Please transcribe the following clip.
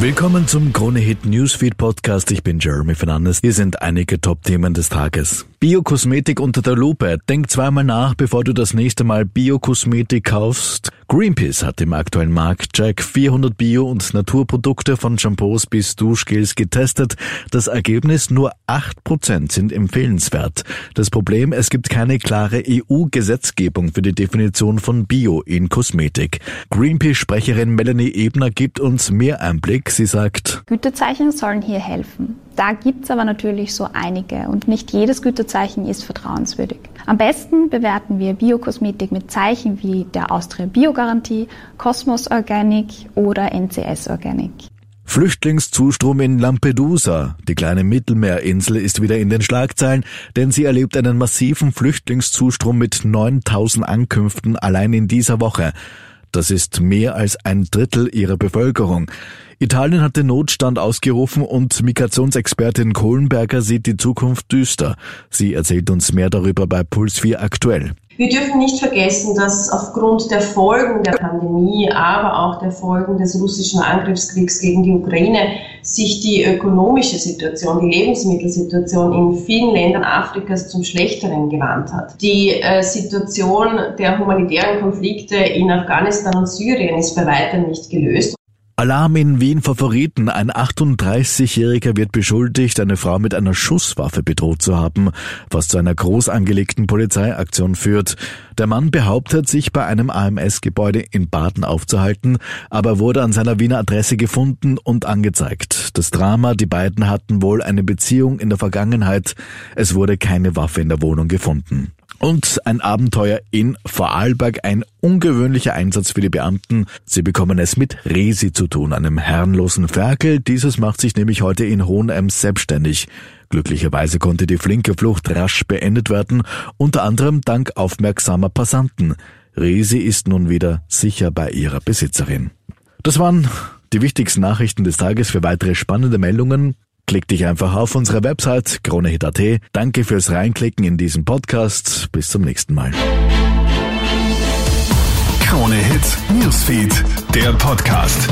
Willkommen zum Krone Hit Newsfeed Podcast. Ich bin Jeremy Fernandes. Hier sind einige Top-Themen des Tages. Biokosmetik unter der Lupe. Denk zweimal nach, bevor du das nächste Mal Biokosmetik kaufst. Greenpeace hat im aktuellen Marktcheck 400 Bio- und Naturprodukte von Shampoos bis Duschgels getestet. Das Ergebnis nur 8% sind empfehlenswert. Das Problem, es gibt keine klare EU-Gesetzgebung für die Definition von Bio in Kosmetik. Greenpeace-Sprecherin Melanie Ebner gibt uns mehr Einblick. Sie sagt, Gütezeichen sollen hier helfen. Da gibt's aber natürlich so einige und nicht jedes Gütezeichen ist vertrauenswürdig. Am besten bewerten wir Biokosmetik mit Zeichen wie der Austria Biogarantie, Cosmos Organic oder NCS Organic. Flüchtlingszustrom in Lampedusa. Die kleine Mittelmeerinsel ist wieder in den Schlagzeilen, denn sie erlebt einen massiven Flüchtlingszustrom mit 9000 Ankünften allein in dieser Woche. Das ist mehr als ein Drittel ihrer Bevölkerung. Italien hat den Notstand ausgerufen und Migrationsexpertin Kohlenberger sieht die Zukunft düster. Sie erzählt uns mehr darüber bei Puls 4 aktuell. Wir dürfen nicht vergessen, dass aufgrund der Folgen der Pandemie, aber auch der Folgen des russischen Angriffskriegs gegen die Ukraine sich die ökonomische Situation, die Lebensmittelsituation in vielen Ländern Afrikas zum Schlechteren gewandt hat. Die äh, Situation der humanitären Konflikte in Afghanistan und Syrien ist bei weitem nicht gelöst. Alarm in Wien Favoriten. Ein 38-Jähriger wird beschuldigt, eine Frau mit einer Schusswaffe bedroht zu haben, was zu einer groß angelegten Polizeiaktion führt. Der Mann behauptet, sich bei einem AMS-Gebäude in Baden aufzuhalten, aber wurde an seiner Wiener Adresse gefunden und angezeigt. Das Drama, die beiden hatten wohl eine Beziehung in der Vergangenheit. Es wurde keine Waffe in der Wohnung gefunden. Und ein Abenteuer in Vorarlberg, ein ungewöhnlicher Einsatz für die Beamten. Sie bekommen es mit Resi zu tun, einem herrenlosen Ferkel. Dieses macht sich nämlich heute in Hohenems selbstständig. Glücklicherweise konnte die flinke Flucht rasch beendet werden, unter anderem dank aufmerksamer Passanten. Resi ist nun wieder sicher bei ihrer Besitzerin. Das waren die wichtigsten Nachrichten des Tages. Für weitere spannende Meldungen Klick dich einfach auf unsere Website kronehit.at. Danke fürs Reinklicken in diesen Podcast. Bis zum nächsten Mal. Krone Hit Newsfeed, der Podcast.